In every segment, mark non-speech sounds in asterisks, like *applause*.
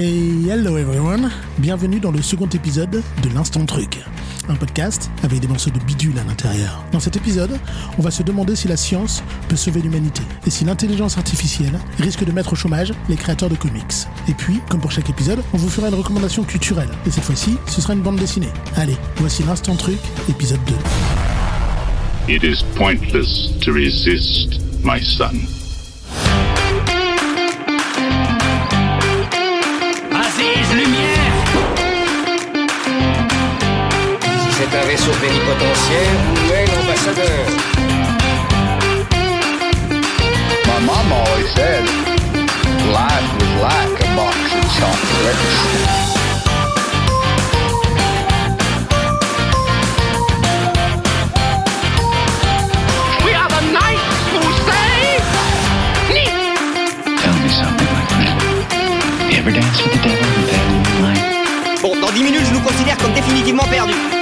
Hey, hello everyone! Bienvenue dans le second épisode de l'Instant Truc, un podcast avec des morceaux de bidule à l'intérieur. Dans cet épisode, on va se demander si la science peut sauver l'humanité et si l'intelligence artificielle risque de mettre au chômage les créateurs de comics. Et puis, comme pour chaque épisode, on vous fera une recommandation culturelle. Et cette fois-ci, ce sera une bande dessinée. Allez, voici l'Instant Truc, épisode 2. It is pointless to resist, my son. Si c'est un vaisseau plénipotentiaire, où est l'ambassadeur My mom always said life was like a box of chocolates. We are the knights who say... Tell me something, my friend. You ever dance with the devil in the night? Bon, dans 10 minutes, je nous considère comme définitivement perdus.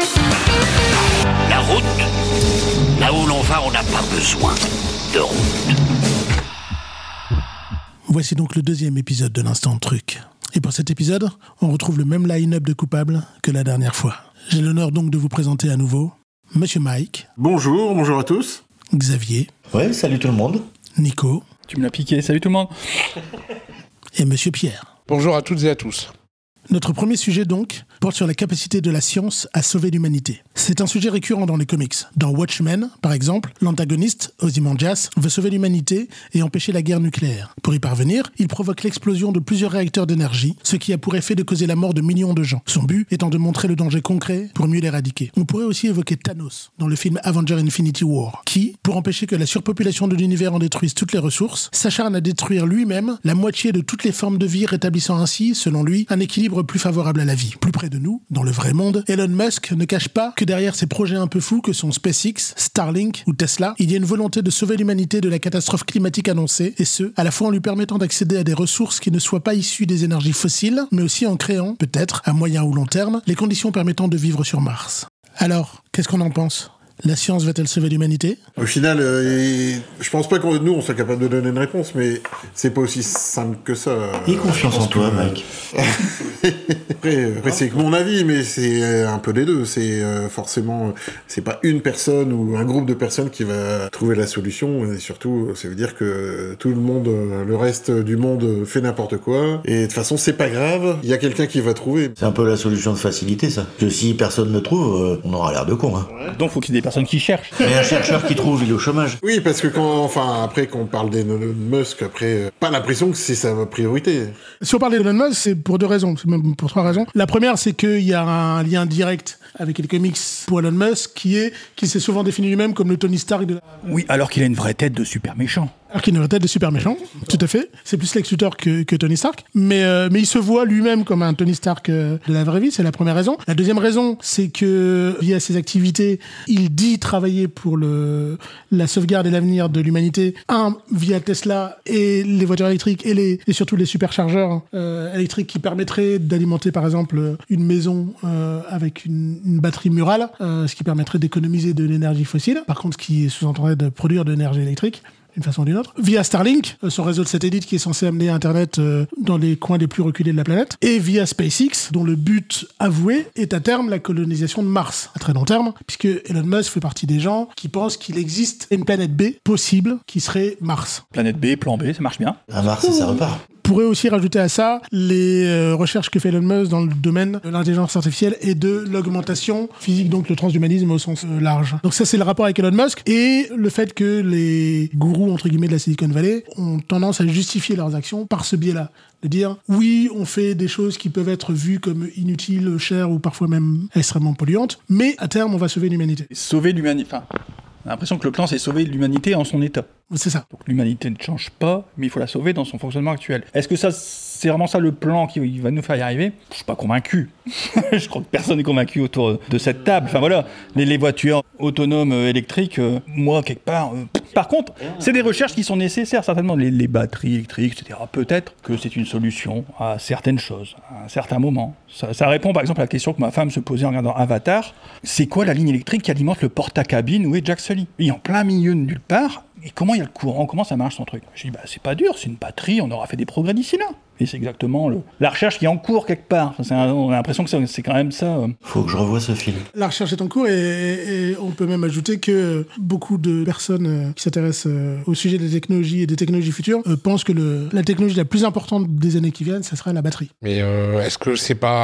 Route, là où l'on va, on n'a pas besoin de route. Voici donc le deuxième épisode de l'Instant Truc. Et pour cet épisode, on retrouve le même line-up de coupables que la dernière fois. J'ai l'honneur donc de vous présenter à nouveau Monsieur Mike, Bonjour, bonjour à tous. Xavier, Ouais, salut tout le monde. Nico Tu me l'as piqué, salut tout le monde. et Monsieur Pierre. Bonjour à toutes et à tous. Notre premier sujet donc porte sur la capacité de la science à sauver l'humanité. C'est un sujet récurrent dans les comics. Dans Watchmen, par exemple, l'antagoniste, Ozymandias, veut sauver l'humanité et empêcher la guerre nucléaire. Pour y parvenir, il provoque l'explosion de plusieurs réacteurs d'énergie, ce qui a pour effet de causer la mort de millions de gens. Son but étant de montrer le danger concret pour mieux l'éradiquer. On pourrait aussi évoquer Thanos dans le film Avenger Infinity War, qui, pour empêcher que la surpopulation de l'univers en détruise toutes les ressources, s'acharne à détruire lui-même la moitié de toutes les formes de vie, rétablissant ainsi, selon lui, un équilibre plus favorable à la vie. Plus près de nous, dans le vrai monde, Elon Musk ne cache pas que derrière ces projets un peu fous que sont SpaceX, Starlink ou Tesla, il y a une volonté de sauver l'humanité de la catastrophe climatique annoncée, et ce, à la fois en lui permettant d'accéder à des ressources qui ne soient pas issues des énergies fossiles, mais aussi en créant, peut-être, à moyen ou long terme, les conditions permettant de vivre sur Mars. Alors, qu'est-ce qu'on en pense? La science va-t-elle sauver l'humanité? Au final, euh, et- je pense pas que nous, on soit capable de donner une réponse, mais c'est pas aussi simple que ça. Aie confiance en toi, que- Mike. *laughs* Après, après, c'est que mon avis, mais c'est euh, un peu des deux. C'est euh, forcément, euh, c'est pas une personne ou un groupe de personnes qui va trouver la solution. Et surtout, ça veut dire que tout le monde, euh, le reste du monde fait n'importe quoi. Et de toute façon, c'est pas grave. Il y a quelqu'un qui va trouver. C'est un peu la solution de facilité, ça. Que si personne ne trouve, euh, on aura l'air de con, hein. Donc faut qu'il y ait des personnes qui cherchent. Mais un chercheur qui trouve, il est au chômage. Oui, parce que quand, enfin, après qu'on parle d'Elon Musk, après, euh, pas l'impression que c'est sa priorité. Si on parle d'Elon Musk, c'est pour deux raisons, c'est même pour trois raisons. La première, c'est qu'il y a un lien direct avec les comics pour Elon Musk, qui est qu'il s'est souvent défini lui-même comme le Tony Stark de la... Oui, alors qu'il a une vraie tête de super méchant. Alors qu'il a une tête de super méchant, tout à fait. C'est plus Lex Luthor que, Tony Stark. Mais, euh, mais il se voit lui-même comme un Tony Stark euh, de la vraie vie, c'est la première raison. La deuxième raison, c'est que via ses activités, il dit travailler pour le, la sauvegarde et l'avenir de l'humanité. Un, via Tesla et les voitures électriques et, les, et surtout les superchargeurs euh, électriques qui permettraient d'alimenter par exemple une maison avec une, une batterie murale, ce qui permettrait d'économiser de l'énergie fossile. Par contre, ce qui sous-entendrait de produire de l'énergie électrique d'une façon ou d'une autre, via Starlink, euh, son réseau de satellites qui est censé amener Internet euh, dans les coins les plus reculés de la planète, et via SpaceX, dont le but avoué est à terme la colonisation de Mars, à très long terme, puisque Elon Musk fait partie des gens qui pensent qu'il existe une planète B possible qui serait Mars. Planète B, plan B, ça marche bien. À Mars, et ça repart. Pourrait aussi rajouter à ça les euh, recherches que fait Elon Musk dans le domaine de l'intelligence artificielle et de l'augmentation physique, donc le transhumanisme au sens euh, large. Donc ça, c'est le rapport avec Elon Musk et le fait que les gourous, entre guillemets, de la Silicon Valley ont tendance à justifier leurs actions par ce biais-là. De dire, oui, on fait des choses qui peuvent être vues comme inutiles, chères ou parfois même extrêmement polluantes, mais à terme, on va sauver l'humanité. Sauver l'humanité. Enfin, l'impression que le plan, c'est sauver l'humanité en son état. C'est ça. Donc l'humanité ne change pas, mais il faut la sauver dans son fonctionnement actuel. Est-ce que ça, c'est vraiment ça le plan qui va nous faire y arriver? Je suis pas convaincu. *laughs* je crois que personne n'est convaincu autour de cette table. Enfin voilà, les, voitures autonomes euh, électriques, euh, moi quelque part. euh, Par contre, c'est des recherches qui sont nécessaires certainement. Les, batteries électriques, etc. Peut-être que c'est une solution à certaines choses, à un certain moment. Ça, ça répond par exemple à la question que ma femme se posait en regardant Avatar. C'est quoi la ligne électrique qui alimente le porte-à-cabine Où est Jack Sully? Il est en plein milieu de nulle part. Et comment il y a le courant? Comment ça marche son truc? Je dis, bah, c'est pas dur, c'est une batterie, on aura fait des progrès d'ici là. Et c'est exactement le, la recherche qui est en cours quelque part. Enfin, c'est un- on a l'impression que c'est quand même ça. euh. Faut que je revoie ce film. La recherche est en cours et, et on peut même ajouter que beaucoup de personnes euh, qui s'intéressent euh, au sujet des technologies et des technologies futures euh, pensent que le, la technologie la plus importante des années qui viennent, ça sera la batterie. Mais euh, est-ce que c'est pas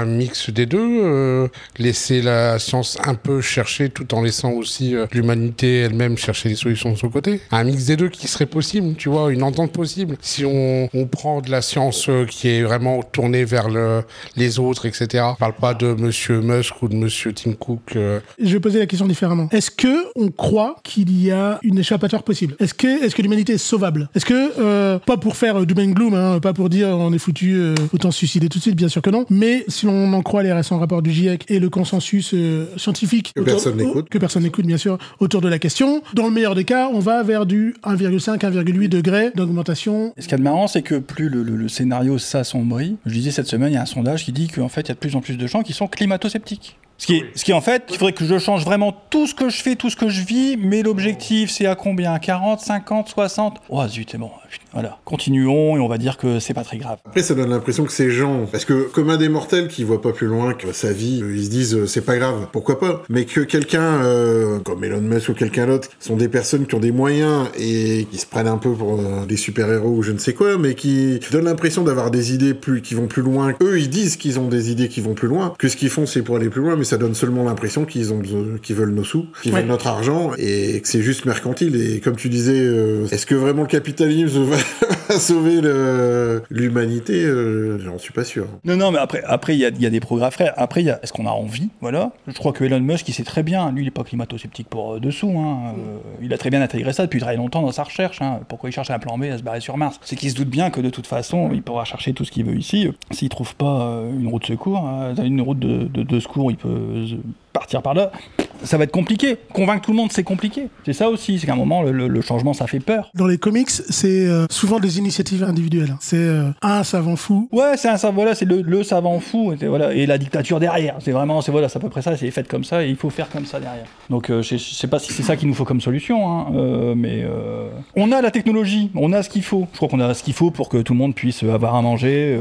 un mix des deux euh, Laisser la science un peu chercher tout en laissant aussi euh, l'humanité elle-même chercher des solutions de son côté? Un mix des deux qui serait possible, tu vois, une entente possible. Si on, on prend de la science euh, qui est vraiment tournée vers le, les autres, etc. On parle pas de Monsieur Musk ou de Monsieur Tim Cook. euh, Je vais poser la question différemment. Est-ce que on croit qu'il y a une échappatoire possible? Est-ce que, est-ce que l'humanité est sauvable? Est-ce que, euh, pas pour faire doom and gloom, hein, pas pour dire on est foutu, euh, autant se suicider tout de suite, bien sûr que non, mais si l'on en croit les récents rapports du GIEC et le consensus euh, scientifique Que personne n'écoute. que personne n'écoute bien sûr autour de la question, dans le meilleur des cas, on va vers du 1,5, 1,8 degrés d'augmentation. Ce qu'il y a de marrant, c'est que plus le, le- le scénario s'assombrit, je disais cette semaine, il y a un sondage qui dit qu'en fait, il y a de plus en plus de gens qui sont climato-sceptiques. Ce qui, en fait, il faudrait que je change vraiment tout ce que je fais, tout ce que je vis, mais l'objectif, c'est à combien? 40, 50, 60 Oh zut, c'est bon. Voilà. Continuons et on va dire que c'est pas très grave. Après, ça donne l'impression que ces gens, parce que comme un des mortels qui voit pas plus loin que sa vie, euh, ils se disent euh, c'est pas grave, pourquoi pas. Mais que quelqu'un euh, comme Elon Musk ou quelqu'un d'autre sont des personnes qui ont des moyens et qui se prennent un peu pour euh, des super héros ou je ne sais quoi, mais qui donnent l'impression d'avoir des idées plus qui vont plus loin. Eux, ils disent qu'ils ont des idées qui vont plus loin, que ce qu'ils font c'est pour aller plus loin, mais ça donne seulement l'impression qu'ils ont qu'ils veulent nos sous, qu'ils Ouais. veulent notre argent et que c'est juste mercantile. Et comme tu disais, euh, est-ce que vraiment le capitalisme *laughs* sauver le- l'humanité euh, J'en suis pas sûr. Non, non, mais après, après il y a, des progrès à faire. Après, y a, est-ce qu'on a envie? Voilà. Je crois que Elon Musk, il sait très bien. Lui, il n'est pas climato-sceptique pour euh, dessous. Hein. Euh, il a très bien intégré ça depuis très longtemps dans sa recherche. hein. Pourquoi il cherche un plan B à se barrer sur Mars? C'est qu'il se doute bien que de toute façon, il pourra chercher tout ce qu'il veut ici. S'il trouve pas une route de secours, une route de, de- secours, il peut partir par là. Ça va être compliqué. Convaincre tout le monde, c'est compliqué. C'est ça aussi. C'est qu'à un moment, le, changement, ça fait peur. Dans les comics, c'est euh, souvent des initiatives individuelles. C'est euh, un savant fou. Ouais, c'est un savant, voilà, c'est le, le savant fou, et, voilà, et la dictature derrière. C'est vraiment, c'est voilà, à peu près ça, c'est fait comme ça, et il faut faire comme ça derrière. Donc, euh, je, je sais pas si c'est ça qu'il nous faut comme solution, hein, mais on a la technologie, on a ce qu'il faut. Je crois qu'on a ce qu'il faut pour que tout le monde puisse avoir à manger,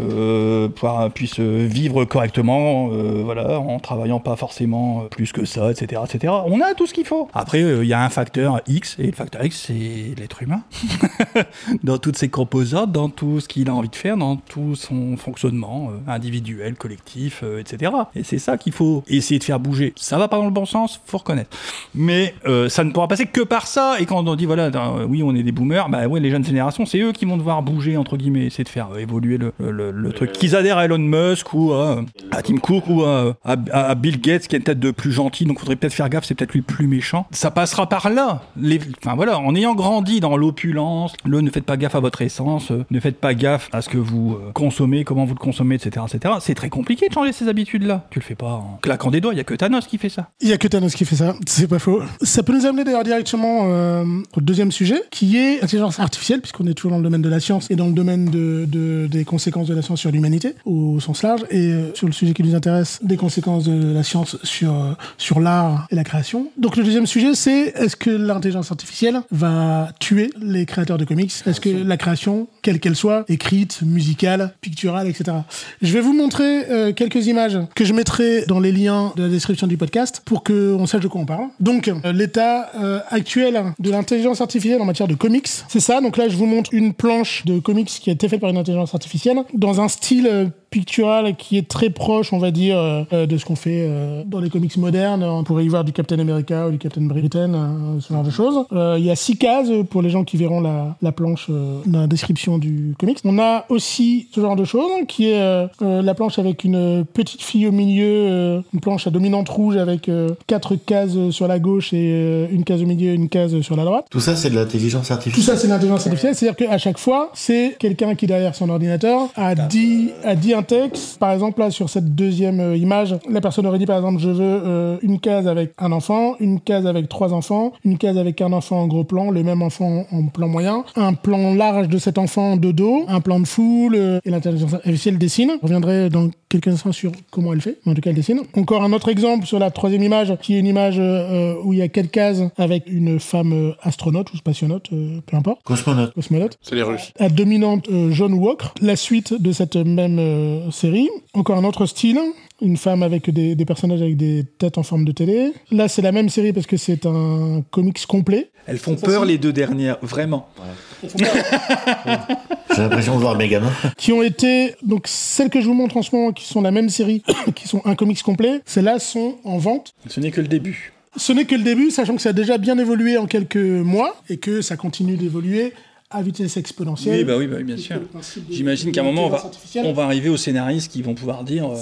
puisse vivre correctement, voilà, en travaillant pas forcément plus que ça, etc., etc. On a tout ce qu'il faut. Après, euh, il y a un facteur X, et le facteur X, c'est l'être humain *laughs* dans toutes ses composantes, dans tout ce qu'il a envie de faire, dans tout son fonctionnement euh, individuel, collectif, euh, etc. Et c'est ça qu'il faut essayer de faire bouger. Ça va pas dans le bon sens, faut reconnaître. Mais ça ne pourra passer que par ça. Et quand on dit voilà, oui, on est des boomers, bah ouais, les jeunes générations, c'est eux qui vont devoir bouger entre guillemets, essayer de faire évoluer le, le- truc. Qu'ils adhèrent à Elon Musk ou à, Tim Cook ou à, à- Bill Gates, qui est peut-être de plus gentil, donc faudrait peut-être faire gaffe, c'est peut-être lui le plus méchant. Ça passera par là. Enfin voilà, en ayant grandi dans l'opulence, le ne faites pas gaffe à votre essence, euh, ne faites pas gaffe à ce que vous euh, consommez, comment vous le consommez, etc., etc. C'est très compliqué de changer ces habitudes-là. Tu le fais pas en claquant des doigts. Il y a que Thanos qui fait ça. Il y a que Thanos qui fait ça, c'est pas faux. Ça peut nous amener d'ailleurs directement euh, au deuxième sujet, qui est l'intelligence artificielle, puisqu'on est toujours dans le domaine de la science et dans le domaine de, de- des conséquences de la science sur l'humanité, au sens large, et sur le sujet qui nous intéresse, des conséquences de la science sur, sur l'art et la création. Donc le deuxième sujet, c'est est-ce que l'intelligence artificielle va tuer les créateurs de comics? Est-ce que la création, quelle qu'elle soit, écrite, musicale, picturale, etc. Je vais vous montrer euh, quelques images que je mettrai dans les liens de la description du podcast pour qu'on sache de quoi on parle. Donc, euh, l'état euh, actuel de l'intelligence artificielle en matière de comics, c'est ça. Donc là, je vous montre une planche de comics qui a été faite par une intelligence artificielle dans un style euh, pictural qui est très proche, on va dire, euh, euh, de ce qu'on fait euh, dans les comics modernes. On pourrait y voir du Captain America ou du Captain Britain, euh, ce genre de choses. Euh, Il y a six cases pour les gens qui verront la, la planche euh, dans la description du comics. On a aussi ce genre de choses qui est euh, euh, la planche avec une petite fille au milieu, euh, une planche à dominante rouge avec euh, quatre cases sur la gauche et euh, une case au milieu, une case sur la droite. Tout ça, c'est de l'intelligence Tout artificielle. ça, c'est l'intelligence artificielle. C'est-à-dire qu'à chaque fois, c'est quelqu'un qui, derrière son ordinateur, a dit, a dit un Par exemple, là, sur cette deuxième euh, image, la personne aurait dit, par exemple, je veux euh, une case avec un enfant, une case avec trois enfants, une case avec un enfant en gros plan, le même enfant en plan moyen, un plan large de cet enfant de dos, un plan de foule, euh, et l'intelligence artificielle dessine. Je reviendrai dans quelques instants sur comment elle fait, mais en tout cas elle dessine. Encore un autre exemple sur la troisième image, qui est une image euh, où il y a quatre cases avec une femme euh, astronaute ou spationaute, euh, peu importe. Cosmonaute. Cosmonaute. C'est les Russes. À dominante euh, jaune ou ocre. La suite de cette même euh, série. Encore un autre style. Une femme avec des, des personnages avec des têtes en forme de télé. Là, c'est la même série parce que c'est un comics complet. Elles font peur les deux dernières, vraiment. *laughs* J'ai l'impression de voir mes gamins. qui ont été donc celles que je vous montre en ce moment qui sont la même série *coughs* qui sont un comics complet celles-là sont en vente Ce n'est que le début. ce n'est que le début sachant que ça a déjà bien évolué en quelques mois et que ça continue d'évoluer à vitesse exponentielle Oui, bah oui, bah oui, bien sûr. J'imagine qu'à un moment, on va, on va arriver aux scénaristes qui vont pouvoir dire euh,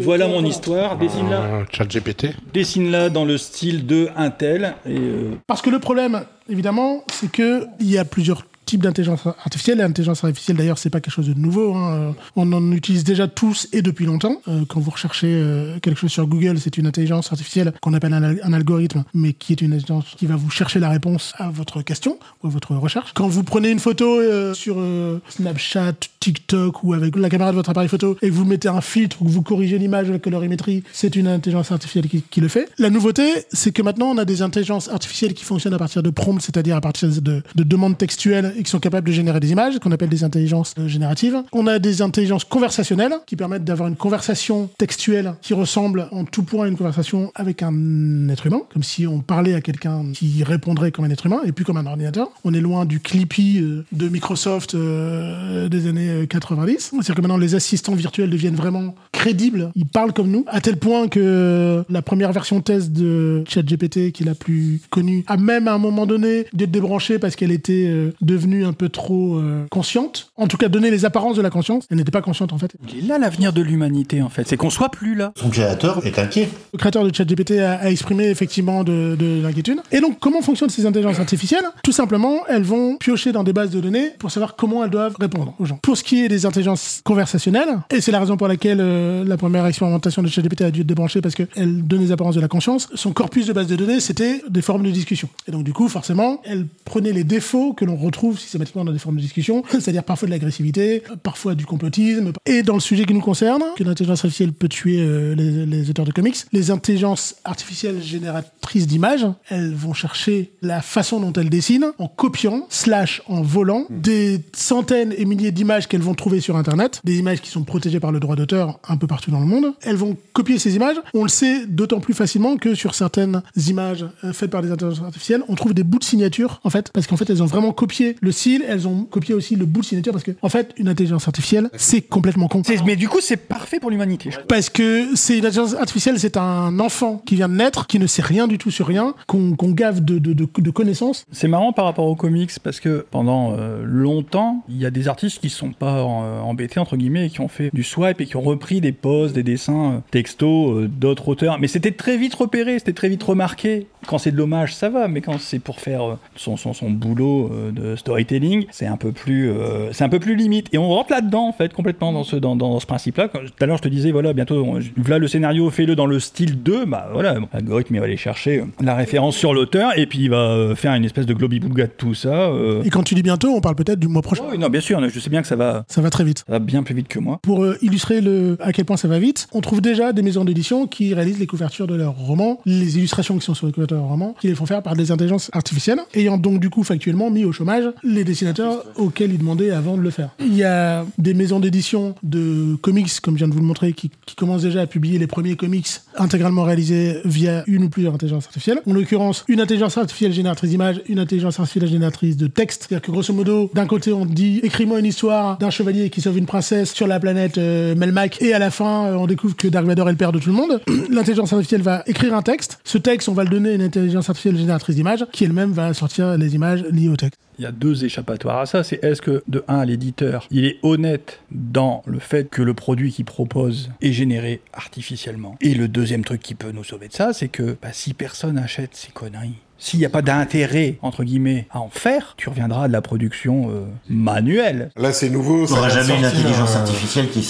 voilà mon histoire, dessine-la. Euh, Chat GPT. Dessine-la dans le style de un tel. Et euh, parce que le problème évidemment c'est que il y a plusieurs types d'intelligence artificielle. L'intelligence artificielle, d'ailleurs, c'est pas quelque chose de nouveau. hein. On en utilise déjà tous et depuis longtemps. Euh, quand vous recherchez euh, quelque chose sur Google, c'est une intelligence artificielle qu'on appelle un, al- un algorithme, mais qui est une intelligence qui va vous chercher la réponse à votre question ou à votre recherche. Quand vous prenez une photo euh, sur euh, Snapchat, TikTok ou avec la caméra de votre appareil photo et vous mettez un filtre ou que vous corrigez l'image de la colorimétrie, c'est une intelligence artificielle qui, le fait. La nouveauté, c'est que maintenant, on a des intelligences artificielles qui fonctionnent à partir de prompts, c'est-à-dire à partir de, de demandes textuelles et qui sont capables de générer des images, qu'on appelle des intelligences euh, génératives. On a des intelligences conversationnelles qui permettent d'avoir une conversation textuelle qui ressemble en tout point à une conversation avec un être humain, comme si on parlait à quelqu'un qui répondrait comme un être humain et plus comme un ordinateur. On est loin du Clippy euh, de Microsoft euh, des années euh, 90. C'est-à-dire que maintenant les assistants virtuels deviennent vraiment crédibles, ils parlent comme nous, à tel point que la première version test de ChatGPT, qui est la plus connue, a même à un moment donné d'être débranchée parce qu'elle était euh, devenue un peu trop euh, consciente. En tout cas, donner les apparences de la conscience. Elle n'était pas consciente en fait. il est là l'avenir de l'humanité, en fait. C'est qu'on soit plus là. Son créateur est inquiet. Le créateur de ChatGPT a, a exprimé effectivement de, de l'inquiétude. Et donc, comment fonctionnent ces intelligences artificielles? Tout simplement, elles vont piocher dans des bases de données pour savoir comment elles doivent répondre aux gens. Pour ce qui est des intelligences conversationnelles, et c'est la raison pour laquelle euh, la première expérimentation de ChatGPT a dû être débranchée parce qu'elle donne les apparences de la conscience, son corpus de base de données, c'était des formes de discussion. Et donc, du coup, forcément, elle prenait les défauts que l'on retrouve systématiquement dans des formes de discussion, *laughs* c'est-à-dire parfois de l'agressivité, parfois du complotisme. Et dans le sujet qui nous concerne, que l'intelligence artificielle peut tuer euh, les, les auteurs de comics, les intelligences artificielles génératrices d'images, elles vont chercher la façon dont elles dessinent en copiant, slash en volant, des centaines et milliers d'images qu'elles vont trouver sur Internet, des images qui sont protégées par le droit d'auteur un peu partout dans le monde. Elles vont copier ces images. On le sait d'autant plus facilement que sur certaines images euh, faites par des intelligences artificielles, on trouve des bouts de signature, en fait, parce qu'en fait, elles ont vraiment copié le style, elles ont copié aussi le bout de signature, parce que, en fait, une intelligence artificielle, c'est complètement con. Mais du coup, c'est parfait pour l'humanité. Parce que c'est une intelligence artificielle, c'est un enfant qui vient de naître, qui ne sait rien du tout sur rien, qu'on gave de, de, de, de connaissances. C'est marrant par rapport aux comics parce que pendant euh, longtemps, il y a des artistes qui sont pas euh, embêtés entre guillemets et qui ont fait du swipe et qui ont repris des poses, des dessins euh, textos euh, d'autres auteurs. Mais c'était très vite repéré, c'était très vite remarqué. Quand c'est de l'hommage, ça va, mais quand c'est pour faire son, son, son boulot de storytelling, c'est un peu plus euh, c'est un peu plus limite. Et on rentre là-dedans en fait complètement dans ce dans, dans ce principe-là. Tout à l'heure, je te disais voilà bientôt, on- voilà le scénario, fais-le dans le style 2, bah voilà, l'algorithme il va aller chercher la référence sur l'auteur et puis il va faire une espèce de globi-boulga de tout ça. euh. Et quand tu dis bientôt, on parle peut-être du mois prochain. Oui, non, bien sûr, je sais bien que ça va, Ça va très vite. ça va bien plus vite que moi. Pour euh, illustrer le, à quel point ça va vite, on trouve déjà des maisons d'édition qui réalisent les couvertures de leurs romans, les illustrations qui sont sur les couvertures de leurs romans, qui les font faire par des intelligences artificielles, ayant donc du coup factuellement mis au chômage les dessinateurs auxquels ils demandaient avant de le faire. Il y a des maisons d'édition de comics, comme je viens de vous le montrer, qui, qui commencent déjà à publier les premiers comics intégralement réalisés via une ou plusieurs intelligences artificielles. En l'occurrence, une intelligence artificielle génératrice d'images, une intelligence artificielle génératrice de texte. C'est-à-dire que grosso modo, d'un côté, on dit écris-moi une histoire d'un chevalier qui sauve une princesse sur la planète euh, Melmac, et à la fin, euh, on découvre que Dark Vador est le père de tout le monde. *clears throat* L'intelligence artificielle va écrire un texte. Ce texte, on va le donner à une intelligence artificielle génératrice d'images, qui elle-même va sortir les images liées au texte. Il y a deux échappatoires à ça. C'est est-ce que, de un, l'éditeur, il est honnête dans le fait que le produit qu'il propose est généré artificiellement? Et le deuxième truc qui peut nous sauver de ça, c'est que bah, si personne achète ces conneries, s'il n'y a pas d'intérêt, entre guillemets, à en faire, tu reviendras à de la production euh, manuelle. Là, c'est nouveau. Il n'y aura jamais une intelligence euh, artificielle qui,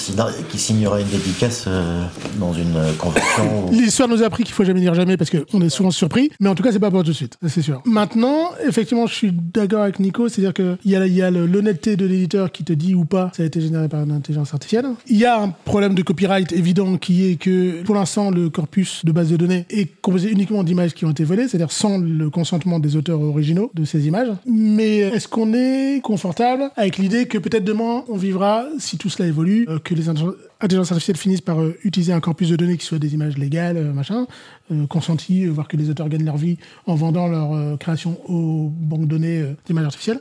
qui signera une dédicace euh, dans une convention. ou- L'histoire nous a appris qu'il faut jamais dire jamais parce qu'on est souvent surpris, mais en tout cas, c'est pas pour tout de suite, c'est sûr. Maintenant, effectivement, je suis d'accord avec Nico, c'est-à-dire qu'il y a, il y a le- l'honnêteté de l'éditeur qui te dit ou pas ça a été généré par une intelligence artificielle. Il y a un problème de copyright évident qui est que pour l'instant, le corpus de base de données est composé uniquement d'images qui ont été volées, c'est-à-dire sans le consentement des auteurs originaux de ces images. Mais est-ce qu'on est confortable avec l'idée que peut-être demain, on vivra, si tout cela évolue, euh, que les intelligences artificielles finissent par euh, utiliser un corpus de données qui soit des images légales, euh, machin, euh, consenties, euh, voire que les auteurs gagnent leur vie en vendant leur euh, création aux banques de données euh, d'images artificielles.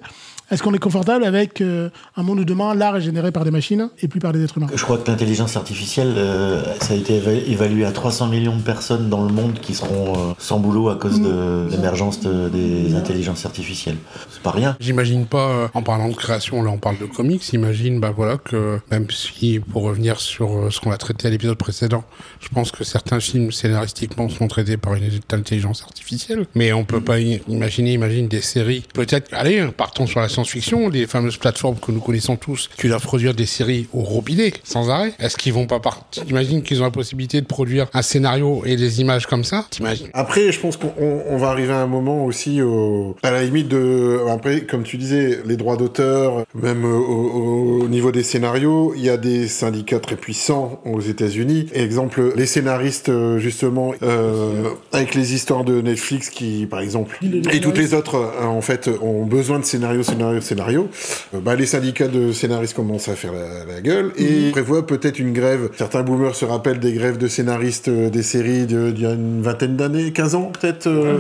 Est-ce qu'on est confortable avec euh, un monde où demain l'art est généré par des machines et plus par des êtres humains? Je crois que l'intelligence artificielle, euh, ça a été éva- évalué à 300 millions de personnes dans le monde qui seront euh, sans boulot à cause de l'émergence de- des intelligences artificielles. C'est pas rien. J'imagine pas, euh, en parlant de création, là on parle de comics, imagine bah voilà que même si, pour revenir sur euh, ce qu'on a traité à l'épisode précédent, je pense que certains films scénaristiquement sont traités par une intelligence artificielle, mais on peut pas imaginer, imagine des séries. Peut-être, allez, partons sur la science-fiction, les fameuses plateformes que nous connaissons tous, qui doivent produire des séries au robinet, sans arrêt. Est-ce qu'ils vont pas partir T'imagines qu'ils ont la possibilité de produire un scénario et des images comme ça? T'imagines? Après, je pense qu'on on- on va arriver à un moment aussi au, à la limite de, après, comme tu disais, les droits d'auteur, même au- au niveau des scénarios, il y a des syndicats très puissants aux États-Unis. Exemple, les scénaristes, euh, justement, euh, avec les histoires de Netflix qui, par exemple, et toutes les autres, euh, en fait, ont besoin de scénarios, scénarios, scénarios. Bah, les syndicats de scénaristes commencent à faire la, la gueule et prévoient peut-être une grève. Certains boomers se rappellent des grèves de scénaristes des séries d'il y a une vingtaine d'années, 15 ans peut-être, euh,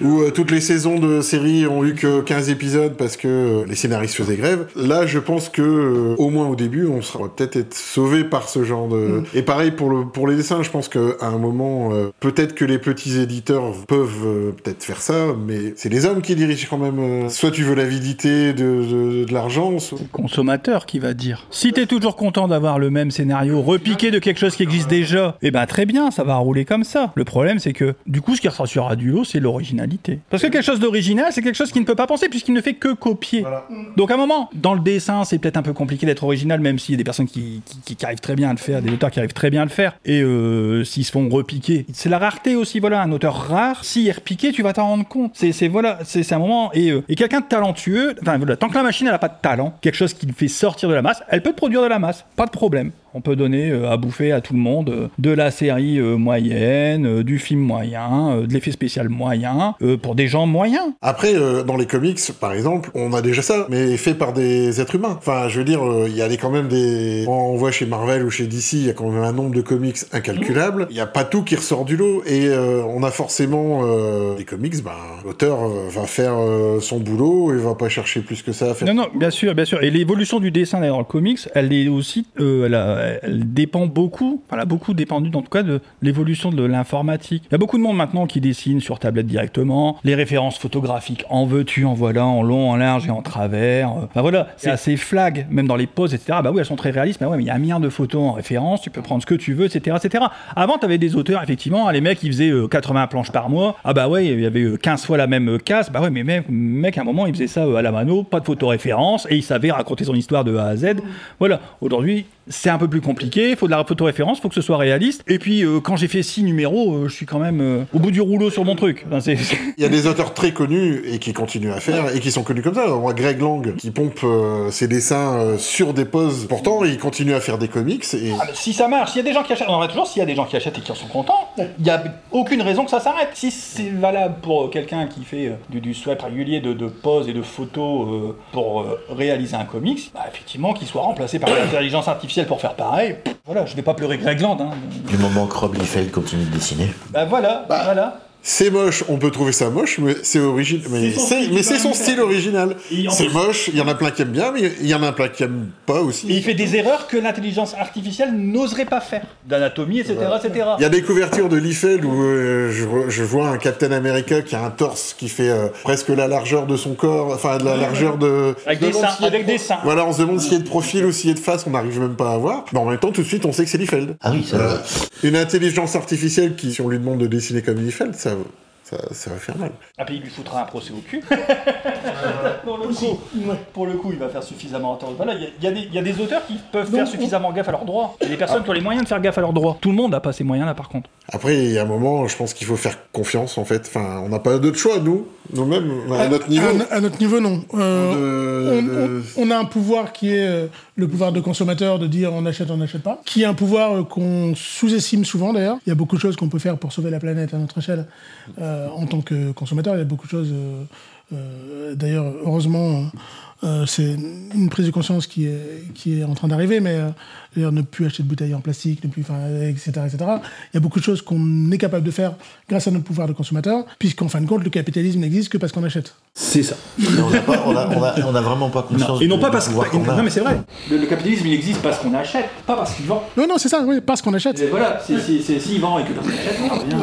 où euh, toutes les saisons de séries ont eu que 15 épisodes parce que les scénaristes faisaient grève. Là, je pense que au moins au début, on sera peut-être être sauvé par ce genre de. Et pareil pour le pour les dessins, je pense qu'à un moment, euh, peut-être que les petits éditeurs peuvent euh, peut-être faire ça, mais c'est les hommes qui dirigent quand même. euh, soit tu veux l'avidité de, de, de l'argent, soit... consommateur qui va dire. Si t'es toujours content d'avoir le même scénario repiqué de quelque chose qui existe déjà, eh ben très bien, ça va rouler comme ça. Le problème, c'est que du coup, ce qui ressortira du lot, c'est l'originalité. Parce que quelque chose d'original, c'est quelque chose qui ne peut pas penser puisqu'il ne fait que copier. Donc à un moment, dans le dessin, c'est peut-être un peu compliqué d'être original, même s'il y a des personnes qui, qui- qui arrivent très bien à le faire, des auteurs qui arrivent très bien à le faire, et euh, s'ils se font repiquer. C'est la rareté aussi, voilà, un auteur rare, s'il est repiqué, tu vas t'en rendre compte. C'est voilà, c'est un moment, et, euh, et quelqu'un de talentueux, enfin voilà, tant que la machine elle a pas de talent, quelque chose qui le fait sortir de la masse, elle peut produire de la masse, pas de problème. On peut donner euh, à bouffer à tout le monde euh, de la série euh, moyenne, du film moyen, de l'effet spécial moyen, pour des gens moyens. Après, dans les comics, par exemple, on a déjà ça, mais fait par des êtres humains. Enfin, je veux dire, il y a des- quand même des... Quand on voit chez Marvel ou chez DC, il y a quand même un nombre de comics incalculable. Il n'y a pas tout qui ressort du lot. Et on a forcément des comics, ben, l'auteur va faire son boulot et va pas chercher plus que ça à faire. Non, non, bien sûr, bien sûr. Et l'évolution du dessin d'ailleurs, dans le comics, elle est aussi, euh, elle, a- elle dépend beaucoup, enfin, elle a beaucoup dépendu, en tout cas, de l'évolution de l'informatique. Il y a beaucoup de monde maintenant qui dessine sur tablette directement. Les références photographiques, en veux-tu, en voilà, en long, en large et en travers. Euh, voilà, c'est assez flag, même dans les poses, etc. Bah oui, elles sont très réalistes, mais ouais, mais il y a un milliard de photos en référence, tu peux prendre ce que tu veux, etc., etc. Avant, tu avais des auteurs, effectivement, les mecs, ils faisaient euh, 80 planches par mois. Ah bah ouais, il y avait euh, 15 fois la même euh, case. Bah ouais, mais mec, mec, à un moment, il faisait ça euh, à la mano, pas de photoréférence, et il savait raconter son histoire de A à Z. Voilà, aujourd'hui, c'est un peu plus compliqué, il faut de la photoréférence, il faut que ce soit réaliste. Et puis, euh, quand j'ai fait 6 numéros, euh, je suis quand même euh, au bout du rouleau sur mon truc. Enfin, Il y a des auteurs très connus et qui continuent à faire et qui sont connus comme ça. Moi, Greg Lang, qui pompe ses dessins sur des poses. Pourtant, il continue à faire des comics et Ah, si ça marche, s'il y a des gens qui achètent, on en a toujours s'il y a des gens qui achètent et qui en sont contents, il n'y a aucune raison que ça s'arrête. Si c'est valable pour quelqu'un qui fait du, du swipe régulier de, de poses et de photos pour réaliser un comics, bah, effectivement, qu'il soit remplacé par l'intelligence artificielle pour faire pareil, voilà, je vais pas pleurer Greg Land. Hein. Du moment que Rob Liefeld continue de dessiner. Bah voilà, voilà. C'est moche. On peut trouver ça moche, mais c'est original. Mais C'est son style mais c'est son original. style C'est plus- moche. Il y en a plein qui aiment bien, mais il y en a plein qui aiment pas aussi. Et il fait des erreurs que l'intelligence artificielle n'oserait pas faire. D'anatomie, etc., etc. Il y a des couvertures de Liefeld où euh, je, vois un Captain America qui a un torse qui fait euh, presque la largeur de son corps, enfin de la largeur de. Avec des seins, de avec des seins. Voilà, on se demande s'il y a de profil ou s'il y a de face, on n'arrive même pas à voir. Mais en même temps, tout de suite, on sait que c'est Liefeld. Ah oui, ça Une intelligence artificielle qui, si on lui demande de dessiner comme Liefeld, ça, ça, ça va faire mal. Ah, puis il lui foutra un procès au cul. *laughs* *laughs* pour, le coup, pour le coup, il va faire suffisamment attention. Voilà, il y a- il y, a des- il y a des auteurs qui peuvent faire suffisamment gaffe à leurs droits. Et les personnes qui ont les moyens de faire gaffe à leurs droits. Tout le monde n'a pas ces moyens-là, par contre. Après, il y a un moment, je pense qu'il faut faire confiance, en fait. Enfin, on n'a pas d'autre choix, nous, nous-mêmes, à notre niveau. À, à notre niveau, non. Euh, De- on, de- on- on a un pouvoir qui est euh, le pouvoir de consommateur de dire on achète, on n'achète pas, qui est un pouvoir euh, qu'on sous-estime souvent d'ailleurs. Il y a beaucoup de choses qu'on peut faire pour sauver la planète à notre échelle euh, en tant que consommateur. Il y a beaucoup de choses. euh, euh, d'ailleurs, heureusement, euh, c'est une prise de conscience qui est, qui est en train d'arriver, mais d'ailleurs, ne plus acheter de bouteilles en plastique, ne plus, enfin, etc., etc. Il y a beaucoup de choses qu'on est capable de faire grâce à notre pouvoir de consommateur, puisqu'en fin de compte, le capitalisme n'existe que parce qu'on achète. C'est ça. On n'a pas- on a- on a- on a vraiment pas conscience Et non pas parce qu'on a. Non, mais c'est vrai. Le, le capitalisme, il existe parce qu'on achète, pas parce qu'il vend. Non, non, c'est ça, oui, parce qu'on achète. Et voilà, s'il vend et que personne n'achète.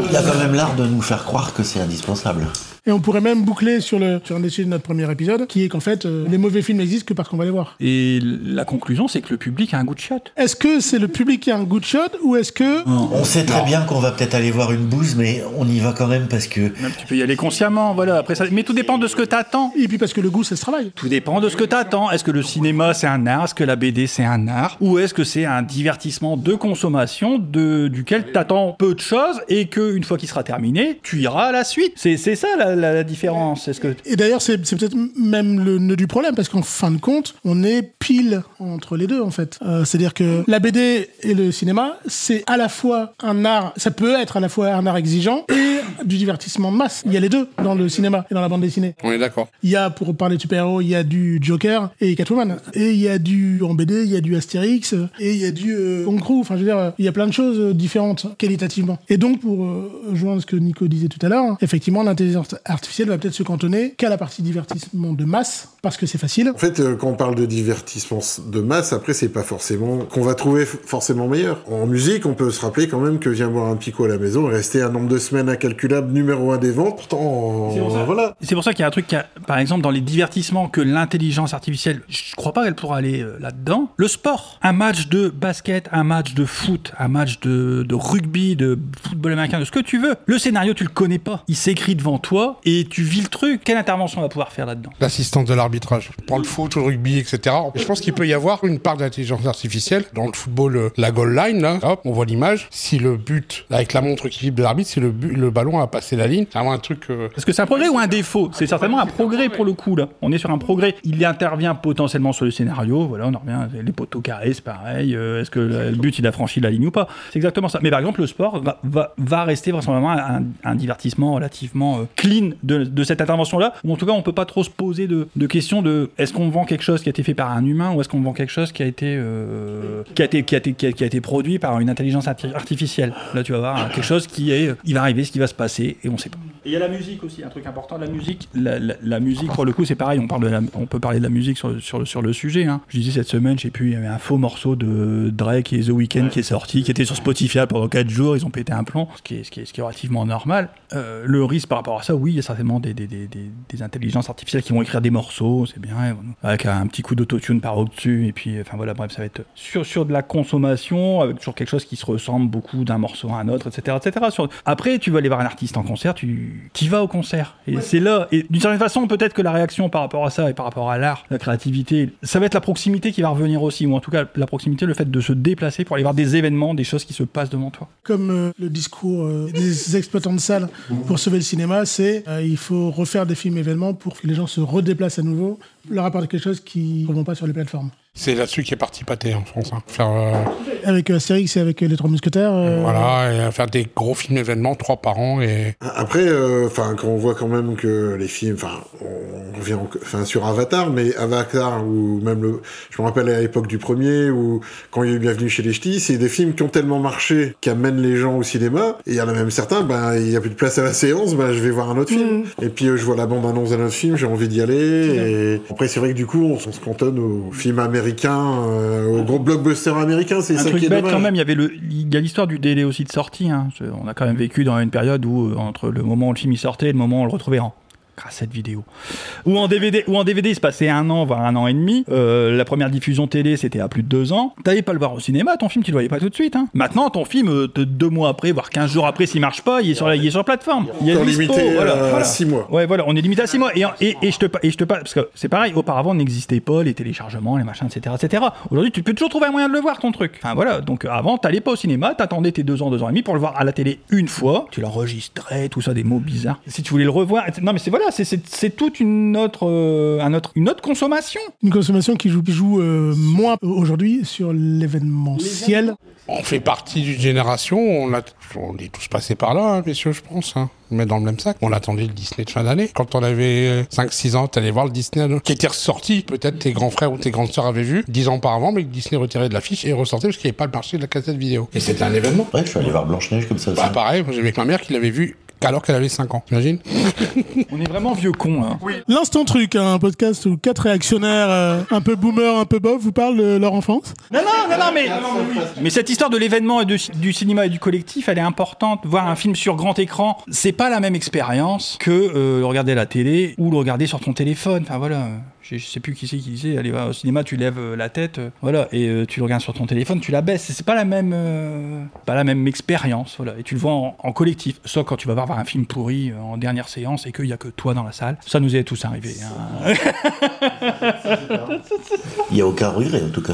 Il a quand même l'art de nous faire croire que c'est indispensable. Et on pourrait même boucler sur, le, sur un des sujets de notre premier épisode, qui est qu'en fait, euh, les mauvais films n'existent que parce qu'on va les voir. Et la conclusion, c'est que le public a un goût de shot. Est-ce que c'est le public qui a un good shot ou est-ce que. On sait très bien qu'on va peut-être aller voir une bouse, mais on y va quand même parce que Même tu peux y aller consciemment, voilà. Après ça, mais tout dépend de ce que t'attends. Et puis parce que le goût, ça se travaille. Tout dépend de ce que t'attends. Est-ce que le cinéma c'est un art? Est-ce que la BD c'est un art? Ou est-ce que c'est un divertissement de consommation de, duquel t'attends peu de choses et que une fois qu'il sera terminé, tu iras à la suite? C'est c'est ça la, la- la différence. Est-ce que Et d'ailleurs, c'est c'est peut-être même le nœud du problème, parce qu'en fin de compte, on est pile entre les deux, en fait. Euh, C'est-à-dire que la BD et le cinéma, c'est à la fois un art, ça peut être à la fois un art exigeant et du divertissement de masse. Il y a les deux dans le cinéma et dans la bande dessinée. On est d'accord. Il y a, pour parler de super-héros, il y a du Joker et Catwoman. Et il y a du, en BD, il y a du Astérix et il y a du euh, Fu. Enfin, je veux dire, il y a plein de choses euh, différentes, qualitativement. Et donc, pour euh, joindre ce que Nico disait tout à l'heure, effectivement, l'intelligence artificielle va peut-être se cantonner qu'à la partie divertissement de masse, parce que c'est facile. En fait, euh, quand on parle de divertissement de masse, après, c'est pas forcément qu'on va trouver forcément meilleur. En musique, on peut se rappeler quand même que vient boire un pico à la maison, rester un nombre de semaines incalculable, numéro un des ventes. Pourtant, euh, voilà. C'est pour ça qu'il y a un truc, qui a- par exemple, dans les divertissements que l'intelligence artificielle, je crois pas qu'elle pourra aller euh, là-dedans. Le sport, un match de basket, un match de foot, un match de, de rugby, de football américain, de ce que tu veux. Le scénario, tu le connais pas. Il s'écrit devant toi et tu vis le truc. Quelle intervention on va pouvoir faire là-dedans? L'assistance de l'arbitrage. Pour le foot, le rugby, etc. Je pense qu'il peut y avoir une part d'intelligence artificielle. Dans le football, euh, la goal line, là, hop, on voit l'image. Si le but, avec la montre qui vibre de l'arbitre, si le, but- le ballon a passé la ligne, c'est vraiment un truc... euh, Est-ce que c'est un progrès ou un défaut? C'est certainement un progrès pour le coup là. On est sur un progrès. Il intervient potentiellement sur le scénario. Voilà, on en revient. Les poteaux carrés, c'est pareil. Euh, Est-ce que le but il a franchi la ligne ou pas? C'est exactement ça. Mais par exemple, le sport va, rester vraisemblablement un, divertissement relativement euh, clean de, cette intervention-là. Ou en tout cas, on peut pas trop se poser de, questions de est-ce qu'on vend quelque chose qui a été fait par un humain ou est-ce qu'on vend quelque chose qui a été euh, qui a été qui a été produit par une intelligence arti- artificielle. Là, tu vas voir hein, quelque chose qui est il va arriver, ce qui va se passer et on sait pas. Et il y a la musique aussi, un truc important, la musique. La, la- la musique, pour le coup, c'est pareil. On parle de la- on peut parler de la musique sur, sur, sur le sujet. Hein. Je disais cette semaine, je sais plus, il y avait un faux morceau de Drake et The Weeknd qui est sorti, qui était sur Spotify pendant 4 jours. Ils ont pété un plomb, ce qui est, ce qui est, ce qui est relativement normal. Euh, le risque par rapport à ça, oui, il y a certainement des, des, des, des, des intelligences artificielles qui vont écrire des morceaux, c'est bien, avec un petit coup d'autotune par au-dessus. Et puis, enfin voilà, bref, ça va être sur, sur de la consommation, avec toujours quelque chose qui se ressemble beaucoup d'un morceau à un autre, etc. etc. Sur... Après, tu vas aller voir un artiste en concert, tu y vas au concert. Et c'est là, et d'une certaine façon, peut-être que la réaction par rapport à ça et par rapport à l'art, la créativité, ça va être la proximité qui va revenir aussi, ou en tout cas la proximité, le fait de se déplacer pour aller voir des événements, des choses qui se passent devant toi. Comme euh, le discours euh, des exploitants de salles pour sauver le cinéma, c'est euh, il faut refaire des films événements pour que les gens se redéplacent à nouveau, leur apporter quelque chose qui ne vont pas sur les plateformes. C'est là-dessus qu'est parti pâté en France. hein. Faire, euh, Avec euh, Astérix et avec euh, les Trois Mousquetaires. euh, Voilà, et faire des gros films événements, trois par an. Et... Après, euh, enfin, quand on voit quand même que les films, enfin, on revient enfin sur Avatar, mais Avatar ou même le, je me rappelle à l'époque du premier ou quand il y a eu Bienvenue chez les Ch'tis, c'est des films qui ont tellement marché qu'amènent les gens au cinéma. Et il y en a même certains, ben il y a plus de place à la séance, ben je vais voir un autre film. Et puis euh, je vois la bande annonce d'un autre film, j'ai envie d'y aller. Et après c'est vrai que du coup on, on se cantonne aux films américains, euh, aux gros blockbusters américains, c'est ça truc qui est bête dommage. quand même, il y avait le, il y a l'histoire du délai aussi de sortie. hein. On a quand même vécu dans une période où, euh, entre le moment où le film y sortait et le moment où on le retrouvait en cassette vidéo. Ou en DVD, ou en DVD, il se passait un an, voire un an et demi. Euh, la première diffusion télé, c'était à plus de deux ans. T'allais pas le voir au cinéma, ton film, tu le voyais pas tout de suite. hein. Maintenant, ton film, euh, deux mois après, voire 15 jours après, s'il marche pas, il est sur la, il est sur plateforme. Il est limité à voilà. six mois. Ouais, voilà, on est limité à 6 mois. Et, et, et je te, et je te parle, parce que c'est pareil, auparavant, n'existait pas les téléchargements, les machins, etc. etc. Aujourd'hui, tu peux toujours trouver un moyen de le voir, ton truc. Enfin voilà, donc euh, avant, t'allais pas au cinéma, t'attendais tes deux ans, deux ans et demi pour le voir à la télé une fois, tu l'enregistrais, tout ça, des mots bizarres. Si tu voulais le revoir, non mais c'est voilà, c'est- c'est c'est toute une autre, euh, un autre, une autre consommation. Une consommation qui joue, joue euh, moins aujourd'hui sur l'événementiel. On fait partie d'une génération, on, a, on est tous passés par là, hein, messieurs, je pense. Hein. Mais dans le même sac, on attendait le Disney de fin d'année. Quand on avait 5-6 ans, t'allais voir le Disney euh, qui était ressorti. Peut-être tes grands frères ou tes grandes sœurs avaient vu 10 ans auparavant, mais que Disney retirait de l'affiche et ressortait parce qu'il n'y avait pas le marché de la cassette vidéo. Et c'était un événement. Ouais, je suis allé voir Blanche-Neige comme ça aussi. Bah pareil, avec ma mère qui l'avait vu alors qu'elle avait 5 ans, t'imagines *laughs* On est vraiment vieux cons. Hein. L'instant truc, hein, un podcast où quatre réactionnaires, euh, un peu boomer, un peu bof, vous parlent de leur enfance. Non, non, non, non, mais, mais cette histoire de l'événement et de- du cinéma et du collectif, elle est importante. Voir un film sur grand écran, c'est pas la même expérience que euh, le regarder à la télé ou le regarder sur ton téléphone. Enfin voilà, je, sais plus qui c'est qui disait, allez va au cinéma, tu lèves euh, la tête, euh, voilà, et euh, tu le regardes sur ton téléphone, tu la baisses. C'est pas la même, euh, pas la même expérience, voilà. Et tu le vois en, en collectif. Soit quand tu vas voir un film pourri euh, en dernière séance et qu'il y a que toi dans la salle. Ça nous est tous arrivé. hein. Il n'y a aucun regret en tout cas.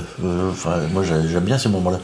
Enfin, moi j'ai- j'aime bien ces moments-là.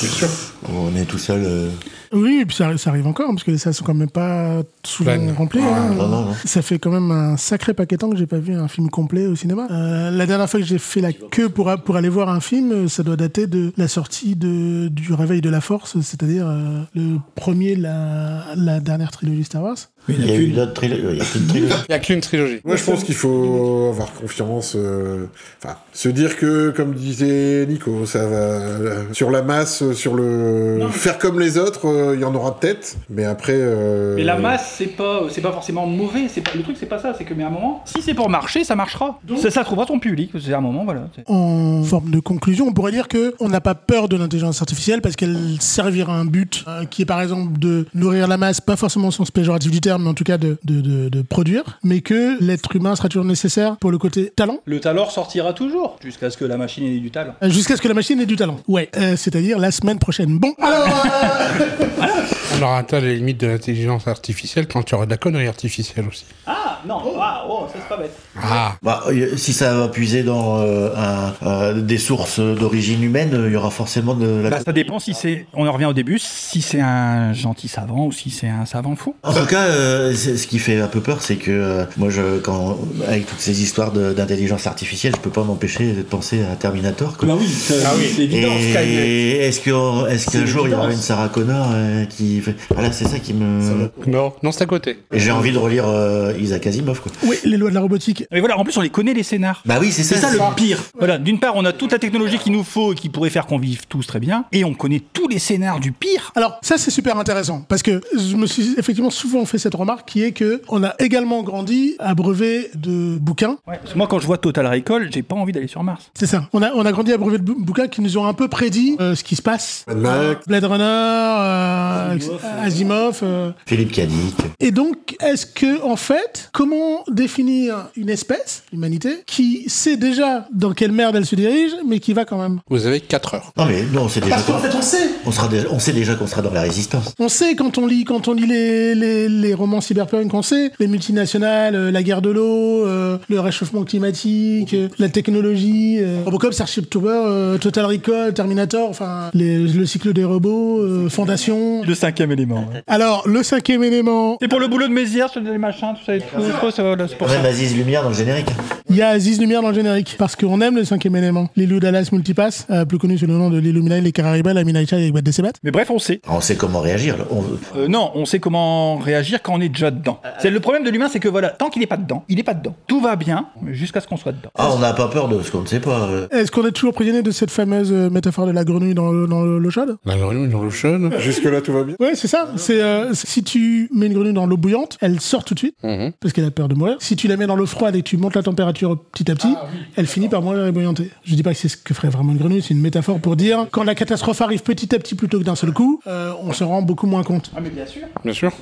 Bien sûr. On est tout seul. Oui, et puis ça, ça arrive encore, parce que les salles sont quand même pas souvent Pleines. remplies. hein. non, non, non. Ça fait quand même un sacré paquet de temps que j'ai pas vu un film complet au cinéma. Euh, la dernière fois que j'ai fait la queue pour, a- pour aller voir un film, euh, ça doit dater de la sortie de, du Réveil de la Force, c'est-à-dire euh, le premier, la, la dernière trilogie Star Wars. Il y a qu'une trilogie. Il n'y a qu'une trilogie. Moi, je pense qu'il faut avoir confiance. euh, Enfin, se dire que, comme disait Nico, ça va euh, sur la masse, euh, sur le faire comme les autres, euh, il y en aura peut-être. Mais après. euh, Mais la masse, c'est pas, c'est pas forcément mauvais. C'est pas, le truc, c'est pas ça. C'est que, mais à un moment, si c'est pour marcher, ça marchera. ça, ça trouvera ton public. C'est à un moment, voilà. C'est- En forme de conclusion, on pourrait dire que on n'a pas peur de l'intelligence artificielle parce qu'elle servira un but euh, qui est par exemple de nourrir la masse, pas forcément au sens péjoratif du terme, mais en tout cas de, de, de, de produire, mais que l'être humain sera toujours nécessaire pour le côté talent, Le talent sortira toujours, jusqu'à ce que la machine ait du talent. euh, jusqu'à ce que la machine ait du talent. Ouais, euh, c'est-à-dire la semaine prochaine. Bon, alors, euh, *laughs* On aura atteint les limites de l'intelligence artificielle quand il y aura de la connerie artificielle aussi. Ah non, ah, oh, ça c'est pas bête. Ah, Bah, euh, si ça va puiser dans euh, un- euh, des sources d'origine humaine, euh, il y aura forcément de la. Bah, ça dépend si c'est, on en revient au début, si c'est un gentil savant ou si c'est un savant fou. En tout cas, euh, ce qui fait un peu peur, c'est que euh, moi, je, quand, avec toutes ces histoires d'intelligence artificielle, je peux pas m'empêcher de penser à Terminator. Quoi. Bah oui, c'est c'est évident. Skynet. Et est-ce qu'un jour il y aura une Sarah Connor euh, qui fait voilà c'est ça qui me non, non, c'est à côté. et j'ai envie de relire euh, Asimov quoi. oui, les lois de la robotique. Mais voilà, en plus on les connaît les scénars. Bah oui c'est C'est ça. ça le pire. Voilà, d'une part, on a toute la technologie qu'il nous faut et qui pourrait faire qu'on vive tous très bien, et on connaît tous les scénars du pire. Alors ça c'est super intéressant parce que je me suis effectivement souvent fait cette remarque qui est que on a également grandi abreuvé de bouquins. Ouais, parce que moi, quand je vois Total Recall, j'ai pas envie d'aller sur Mars. C'est ça. On a on a grandi abreuvé de bou- bouquins qui nous ont un peu prédit euh, ce qui se passe. Mad Max. Blade Runner, euh, Asimov. euh. Philippe Cadic. Et donc, est-ce que, en fait, comment définir une espèce, l'humanité, qui sait déjà dans quelle merde elle se dirige, mais qui va quand même? Vous avez 4 heures. Non mais non on sait déjà Parce qu'en fait, on sait. on sera déjà on sait déjà qu'on sera dans la résistance. On sait quand on lit, quand on lit les, les, les romans cyberpunk, on sait les multinationales, euh, la guerre de l'eau, euh, le réchauffement climatique, euh, la technologie, euh, Robocop, Starship Trooper, euh, Total Recall, Terminator, enfin les- le cycle des robots, euh, Fondation. Le cinquième élément. ouais. Alors le cinquième élément, C'est pour le boulot de Mézières, les machins, tout ça et tout. C'est pour ça. même Aziz Lumière dans le générique. il y a Aziz Lumière dans le générique parce qu'on aime le cinquième élément. Lilou Dallas Multipass, euh, plus connu sous le nom de L'Illuminati, les Carariba, la Minaïcha et Bad Sebat. Mais bref, on sait. On sait comment réagir. là. On- Euh, non, on sait comment réagir quand on est déjà dedans. C'est le problème de l'humain, c'est que voilà, tant qu'il est pas dedans, il est pas dedans. Tout va bien jusqu'à ce qu'on soit dedans. Ah on n'a pas peur de ce qu'on ne sait pas. euh. Est-ce qu'on est toujours prisonnier de cette fameuse euh, métaphore de la grenouille dans, le- dans le- l'eau chaude? La grenouille dans le chaude. *laughs* Jusque-là, tout va bien. Ouais, c'est ça. C'est euh, si tu mets une grenouille dans l'eau bouillante, elle sort tout de suite Mhm. parce qu'elle a peur de mourir. Si tu la mets dans l'eau froide et que tu montes la température petit à petit, elle finit par mourir ébouillantée. Je dis pas que c'est ce que ferait vraiment une grenouille, c'est une métaphore pour dire quand la catastrophe arrive petit à petit plutôt que d'un seul coup, euh, on se rend beaucoup moins compte. Ah mais bien sûr. Bien sûr.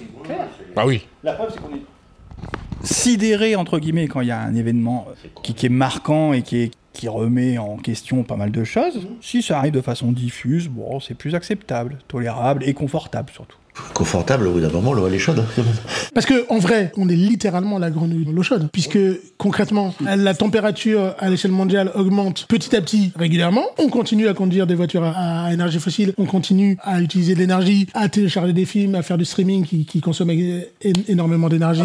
Bah oui. La preuve c'est qu'on est sidéré entre guillemets quand il y a un événement qui, qui est marquant et qui est qui remet en question pas mal de choses. Si ça arrive de façon diffuse, bon, c'est plus acceptable, tolérable et confortable surtout. Confortable, au bout d'un moment, l'eau elle est chaude. *laughs* Parce que en vrai, on est littéralement la grenouille de l'eau chaude, puisque concrètement, la température à l'échelle mondiale augmente petit à petit régulièrement. On continue à conduire des voitures à, à énergie fossile, on continue à utiliser de l'énergie, à télécharger des films, à faire du streaming qui, qui consomme énormément d'énergie,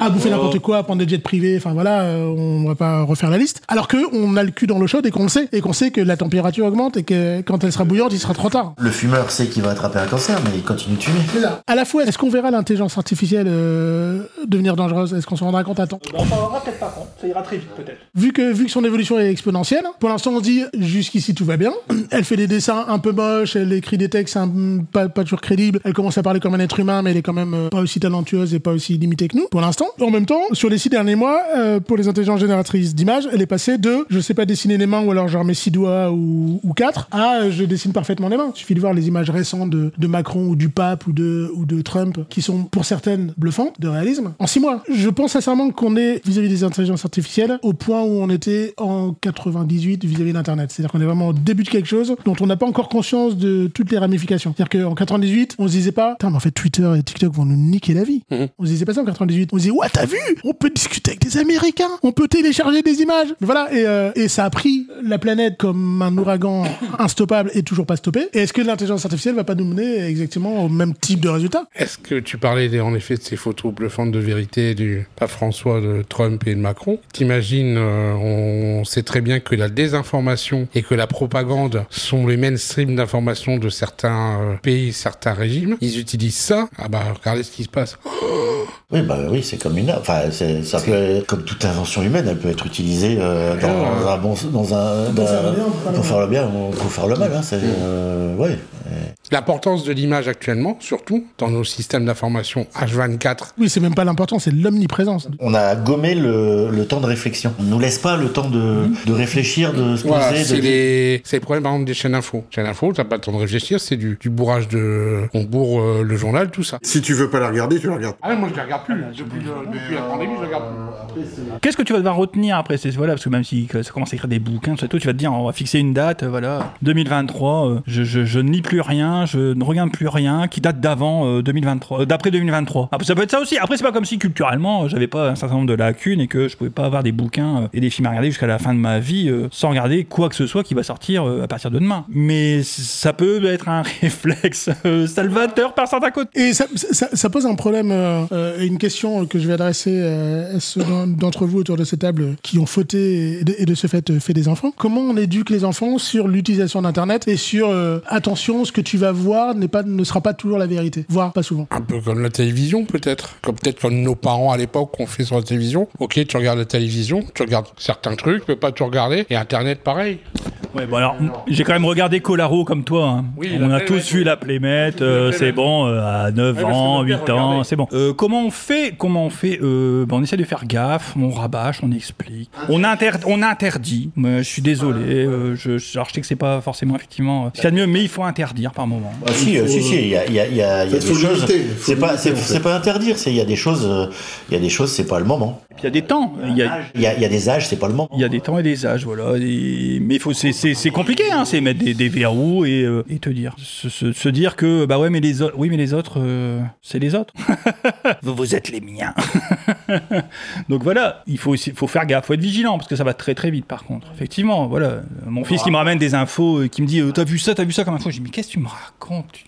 à bouffer n'importe quoi, à prendre des jets privés. Enfin voilà, euh, on va pas refaire la liste. Alors que on a le cul dans l'eau chaude et qu'on le sait, et qu'on sait que la température augmente et que quand elle sera bouillante, il sera trop tard. Le fumeur sait qu'il va attraper un cancer, mais il continue de fumer. À la fois, est-ce qu'on verra l'intelligence artificielle euh, devenir dangereuse? Est-ce qu'on s'en rendra compte? À temps On s'en rendra peut-être pas compte, ça ira très vite peut-être. vu que, vu que son évolution est exponentielle, pour l'instant on se dit jusqu'ici tout va bien. *clears throat* Elle fait des dessins un peu moches, elle écrit des textes un- pas, pas toujours crédibles, elle commence à parler comme un être humain, mais elle est quand même euh, pas aussi talentueuse et pas aussi limitée que nous, pour l'instant. En même temps, sur les six derniers mois, euh, pour les intelligences génératrices d'images, elle est passée de je sais pas dessiner les mains ou alors genre mes six doigts ou, ou quatre à je dessine parfaitement les mains. Il suffit de voir les images récentes de, de Macron ou du pape ou de, ou de Trump qui sont pour certaines bluffantes de réalisme en six mois. Je pense sincèrement qu'on est vis-à-vis des intelligences artificielles au point où on était en 98 vis-à-vis d'Internet. C'est-à-dire qu'on est vraiment au début de quelque chose dont on n'a pas encore conscience de toutes les ramifications. C'est-à-dire qu'en 98, on se disait pas, putain, mais en fait, Twitter et TikTok vont nous niquer la vie. On se disait pas ça en 98. On se disait, ouais, t'as vu? On peut discuter avec des Américains, on peut télécharger des images. Voilà, et, euh, et ça a pris la planète comme un ouragan instoppable et toujours pas stoppé. Et est-ce que l'intelligence artificielle va pas nous mener exactement au même type de résultat Est-ce que tu parlais en effet de ces photos bluffantes de vérité du pape François, de Trump et de Macron? T'imagines, euh, on sait très bien que la désinformation et que la propagande sont les mainstreams d'information de certains euh, pays, certains régimes. Ils utilisent ça. Ah bah regardez ce qui se passe. *gasps* Oui, bah oui, c'est comme une. Enfin, c'est- ça peut, comme toute invention humaine, elle peut être utilisée euh, dans un bon, dans un, dans- pour faire le bien ou pour faire le mal. Hein, c'est, euh, ouais. L'importance de l'image actuellement, surtout dans nos systèmes d'information H24. Oui, c'est même pas l'important, c'est l'omniprésence. On a gommé le, le temps de réflexion. On nous laisse pas le temps de, de réfléchir, de se poser. Voilà, de- c'est les... c'est le problème par exemple des chaînes info. Chaîne info, t'as pas le temps de réfléchir, c'est du, du bourrage de... On bourre euh, le journal, tout ça. Si tu veux pas la regarder, tu la regardes. Ah moi je la regarde plus. Depuis, depuis la pandémie, je la regarde plus. Qu'est-ce que tu vas devoir retenir après c'est voilà parce que même si que ça commence à écrire des bouquins tout ça, tout, tu vas te dire on va fixer une date euh, voilà 2023 euh, je, je, je ne lis plus rien je ne regarde plus rien qui date d'avant euh, 2023 euh, d'après 2023 après ça peut être ça aussi. Après c'est pas comme si culturellement euh, j'avais pas un certain nombre de lacunes et que je pouvais pas avoir des bouquins euh, et des films à regarder jusqu'à la fin de ma vie euh, sans regarder quoi que ce soit qui va sortir euh, à partir de demain. Mais ça peut être un *laughs* réflexe euh, salvateur par certains côtés. Et ça, pose un problème euh, euh, une question que je vais adresser euh, à ceux d'en- d'entre vous autour de cette table qui ont fauté et de, ce fait euh, fait des enfants. Comment on éduque les enfants sur l'utilisation d'Internet et sur euh, attention, ce que tu vas voir n'est pas, ne sera pas toujours la vérité, voire pas souvent. Un peu comme la télévision peut-être. Comme peut-être comme nos parents à l'époque ont fait sur la télévision. Ok, tu regardes la télévision, tu regardes certains trucs, tu peux pas tout regarder. Et Internet pareil. Ouais, bon alors, j'ai quand même regardé Colaro comme toi. hein. Oui, on a tous vu la Playmate, euh, La c'est bon, euh, à 9 Ouais, parce que ans, mon 8 père ans, c'est bon. Euh, comment on fait Comment on fait euh, ben, On essaie de faire gaffe, on rabâche, on explique. On, inter on interdit. Mais je suis désolé, euh, je, je, alors, je sais que c'est pas forcément effectivement euh, ce qu'il y a de mieux, mais il faut interdire par moment. Ah, si, si, si, il y a, il y a, il y a, il y a Faut des choses. C'est pas, limiter, c'est, en fait. c'est pas interdire, il y a des choses, euh, il y a des choses, c'est pas le moment. Et puis il y a des temps, il y a, Il y a, il y a des âges, c'est pas le moment. il y a des temps et des âges, voilà. Et- mais il faut, c'est, compliqué, hein, c'est mettre des, des verrous et, euh, et te dire, se, se- se dire que bah ouais, mais les autres, oui, mais les autres, euh, c'est les autres. *laughs* vous, vous êtes les miens. *laughs* Donc voilà, il faut, faire gaffe, faut être vigilant parce que ça va très très vite. Par contre, effectivement, voilà, mon fils qui me ramène des infos, euh, qui me dit, t'as vu ça, t'as vu ça comme info? Je dis, mais qu'est-ce que tu me racontes?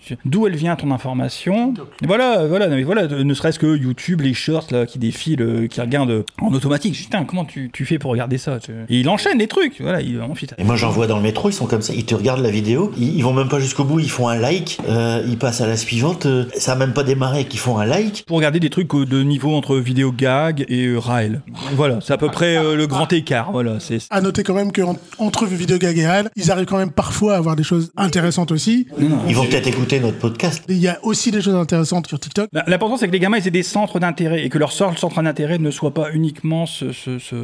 Tu- D'où elle vient ton information Voilà, voilà, non, mais voilà, ne serait-ce que YouTube, les shorts là qui défilent, euh, qui regardent euh, en automatique. Putain, comment tu, tu fais pour regarder ça tu- Et il enchaîne les trucs. Voilà, il. Et moi j'en vois dans le métro, ils sont comme ça, ils te regardent la vidéo, ils, ils vont même pas jusqu'au bout, ils font un like, euh, ils passent à la suivante, euh, ça a même pas démarré qu'ils font un like. Pour regarder des trucs de niveau entre vidéo gag et euh, Raël. Voilà, c'est à peu près euh, le grand écart. Voilà, c'est. À noter quand même qu'entre vidéo gag et réel, ils arrivent quand même parfois à avoir des choses intéressantes aussi. Ils vont peut-être écouter notre podcast. Et Il y a aussi des choses intéressantes sur TikTok. Bah, L'important, c'est que les gamins ils aient des centres d'intérêt et que leur seul centre d'intérêt ne soit pas uniquement ce, ce- ce-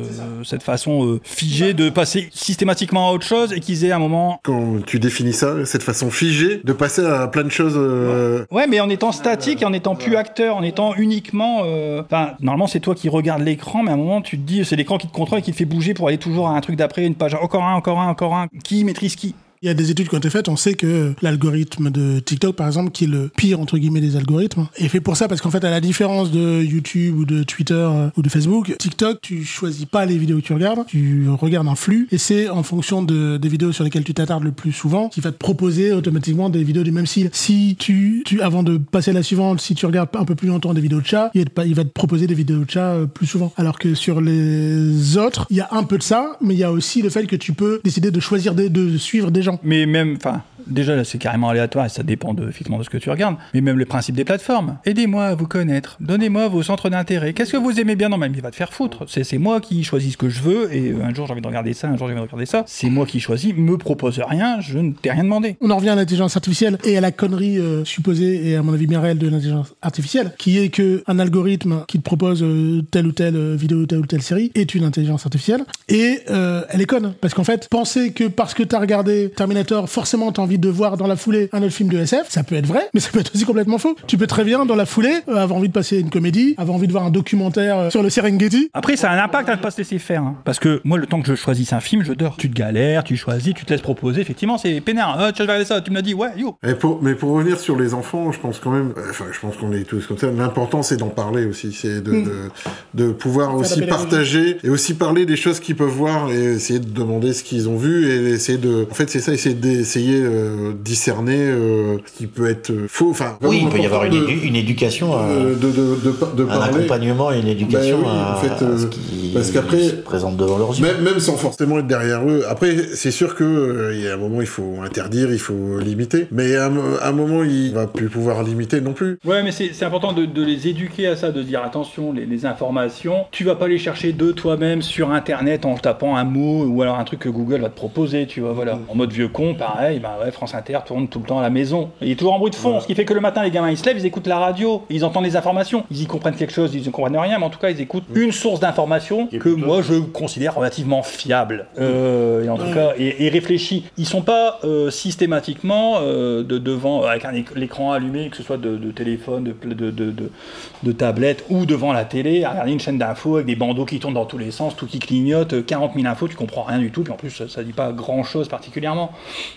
cette façon euh, figée de passer systématiquement à autre chose chose et qu'ils aient un moment. Quand tu définis ça, cette façon figée, de passer à plein de choses. euh, Ouais, mais en étant statique et en étant plus acteur, en étant uniquement. euh, Enfin, normalement, c'est toi qui regardes l'écran, mais à un moment, tu te dis, c'est l'écran qui te contrôle et qui te fait bouger pour aller toujours à un truc d'après, une page, encore un, encore un, encore un. Qui maîtrise qui? Il y a des études qui ont été faites, on sait que l'algorithme de TikTok, par exemple, qui est le pire, entre guillemets, des algorithmes, est fait pour ça parce qu'en fait, à la différence de YouTube ou de Twitter euh, ou de Facebook, TikTok, tu choisis pas les vidéos que tu regardes, tu regardes un flux et c'est en fonction de, des vidéos sur lesquelles tu t'attardes le plus souvent qui va te proposer automatiquement des vidéos du même style. Si tu, tu avant de passer à la suivante, si tu regardes un peu plus longtemps des vidéos de chat, il, va te- proposer des vidéos de chat euh, plus souvent. Alors que sur les autres, il y a un peu de ça, mais il y a aussi le fait que tu peux décider de choisir des, de suivre des Mais même, enfin, déjà là, c'est carrément aléatoire et ça dépend de, effectivement de ce que tu regardes. Mais même le principe des plateformes. Aidez-moi à vous connaître. Donnez-moi vos centres d'intérêt. Qu'est-ce que vous aimez bien dans ma vie? Va te faire foutre. C'est moi qui choisis ce que je veux et euh, un jour j'ai envie de regarder ça, un jour j'ai envie de regarder ça. C'est moi qui choisis. Me propose rien. Je ne t'ai rien demandé. On en revient à l'intelligence artificielle et à la connerie euh, supposée et à mon avis bien réelle de l'intelligence artificielle, qui est que un algorithme qui te propose euh, telle ou telle vidéo, telle ou telle série est une intelligence artificielle et elle est conne parce qu'en fait penser que parce que t'as regardé Terminator forcément t'as envie de voir dans la foulée un autre film de SF, ça peut être vrai, mais ça peut être aussi complètement faux. Tu peux très bien dans la foulée euh, avoir envie de passer une comédie, avoir envie de voir un documentaire euh, sur le Serengeti. Après, ça a un impact à ne pas se laisser faire. hein. Parce que moi, le temps que je choisisse un film, je dors. Tu te galères, tu choisis, tu te laisses proposer. Effectivement, c'est pénère. Ah, tu vas regarder ça, tu me l'as dit, ouais, yo. Mais pour, mais pour revenir sur les enfants, je pense quand même, enfin, je pense qu'on est tous comme ça. L'important, c'est d'en parler aussi, c'est de, Mm. de, de pouvoir aussi partager et aussi parler des choses qu'ils peuvent voir et essayer de demander ce qu'ils ont vu et essayer de, en fait, c'est ça, essayer d'essayer euh, discerner euh, ce qui peut être euh, faux. Enfin, Oui, il peut y avoir une, édu- éducation, à- de, de, de, de, par- de un parler. accompagnement et une éducation oui, à, en fait, à euh, ce qui parce qu'après- se présente devant leurs yeux. Même, même sans forcément être derrière eux. Après, c'est sûr que euh, il y a un moment, il faut interdire, il faut limiter. Mais à un, mo- à un moment, il va plus pouvoir limiter non plus. Ouais, mais c'est important de, de les éduquer à ça, de dire attention, les, les informations, tu vas pas les chercher de toi-même sur internet en tapant un mot ou alors un truc que Google va te proposer, tu vois, voilà. En mode vieux con, pareil, bah ouais, France Inter tourne tout le temps à la maison. Il est toujours en bruit de fond, ce qui fait que le matin, les gamins ils se lèvent, ils écoutent la radio, ils entendent les informations, ils y comprennent quelque chose, ils ne comprennent rien, mais en tout cas, ils écoutent une source d'information que moi je considère relativement fiable. Euh, et en tout cas, et, et réfléchi. Ils sont pas euh, systématiquement euh, de, devant, avec un l'écran allumé, que ce soit de, de téléphone, de, tablette ou devant la télé, à regarder une chaîne d'infos avec des bandeaux qui tournent dans tous les sens, tout qui clignote, euh, 40 000 infos, tu comprends rien du tout, puis en plus ça, ça dit pas grand chose particulièrement.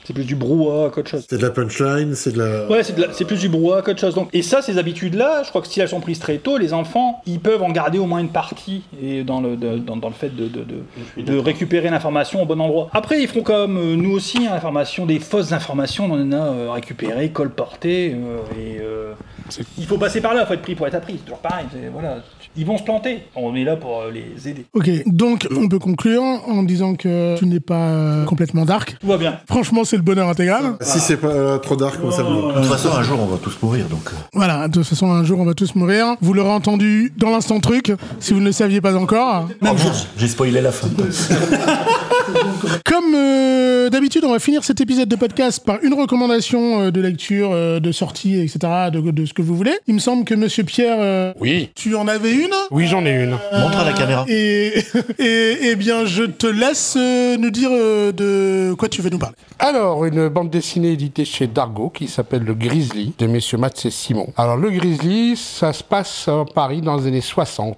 C'est plus du brouhaha qu'autre chose. C'est de la punchline, c'est de la. Ouais, c'est, de la- c'est plus du brouhaha qu'autre chose. Donc, et ça, ces habitudes-là, je crois que si elles sont prises très tôt, les enfants, ils peuvent en garder au moins une partie et dans, le, de- dans, dans le fait de, de, de, de récupérer l'information au bon endroit. Après, ils feront comme euh, nous aussi, hein, l'information, des fausses informations, on en a euh, récupéré, colporté, euh, et euh, il faut passer par là, il faut être pris pour être appris, c'est toujours pareil. c'est- voilà. Ils vont se planter, on est là pour euh, les aider. Ok, donc on peut conclure en disant que tu n'es pas euh, complètement dark. Tout va bien. Franchement, c'est le bonheur intégral. Si c'est pas euh, trop dark, comme ça. De toute façon, un jour, on va tous mourir, donc. Voilà, de toute façon, un jour, on va tous mourir. Vous l'aurez entendu dans l'instant truc, si vous ne le saviez pas encore. oh, merde, J'ai spoilé la fin. *laughs* Comme euh, d'habitude, on va finir cet épisode de podcast par une recommandation euh, de lecture, euh, de sortie, etc., de, de ce que vous voulez. Il me semble que Monsieur Pierre, euh, Oui. tu en avais une? Oui, j'en ai une. Montre à la caméra. et, *laughs* et, eh bien, je te laisse euh, nous dire euh, de quoi tu veux nous parler. Alors, une bande dessinée éditée chez Dargo qui s'appelle Le Grizzly de messieurs Mats et Simon. Alors, Le Grizzly, ça se passe à Paris dans les années 60.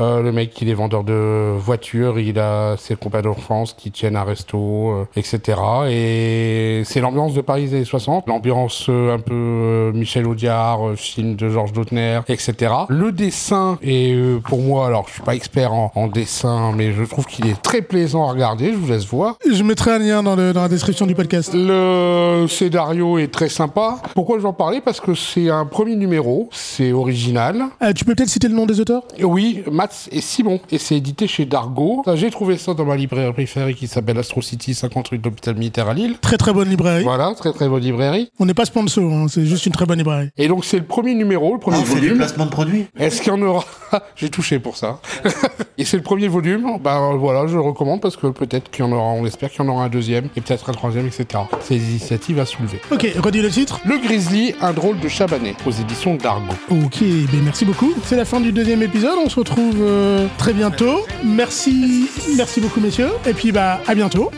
Euh, le mec, il est vendeur de voitures, il a ses compagnons d'enfance qui tiennent un resto, euh, etc. Et c'est l'ambiance de Paris des années 60, l'ambiance euh, un peu Michel Audiard, film de Georges Lautner, etc. Le dessin est pour moi, alors je suis pas expert en, en dessin, mais je trouve qu'il est très plaisant à regarder. Je vous laisse voir. Je mettrai un lien dans, le- dans la description du podcast. Le scénario est très sympa. Pourquoi je vais en parler? Parce que c'est un premier numéro, c'est original. Euh, tu peux peut-être citer le nom des auteurs? Oui, Mats et Simon. Et c'est édité chez Dargo. J'ai trouvé ça dans ma librairie préférée qui s'appelle Astro City, 50 rue de l'hôpital militaire à Lille. Très très bonne librairie. Voilà, très très bonne librairie. On n'est pas sponsor, hein, c'est juste une très bonne librairie. Et donc c'est le premier numéro, le premier Ah, c'est du placement de produit. Est-ce qu'il y en aura? *laughs* J'ai touché pour ça. *laughs* et c'est le premier volume. Ben voilà, je le recommande parce que peut-être qu'il y en aura, on espère qu'il y en aura un deuxième et peut-être un troisième, etc. C'est des initiatives à soulever. Ok, redis le titre. Le Grizzly, un drôle de chabanet, aux éditions Dargo. Ok, ben merci beaucoup. C'est la fin du deuxième On se retrouve euh, très bientôt. Merci, merci beaucoup messieurs. Et puis bah à bientôt.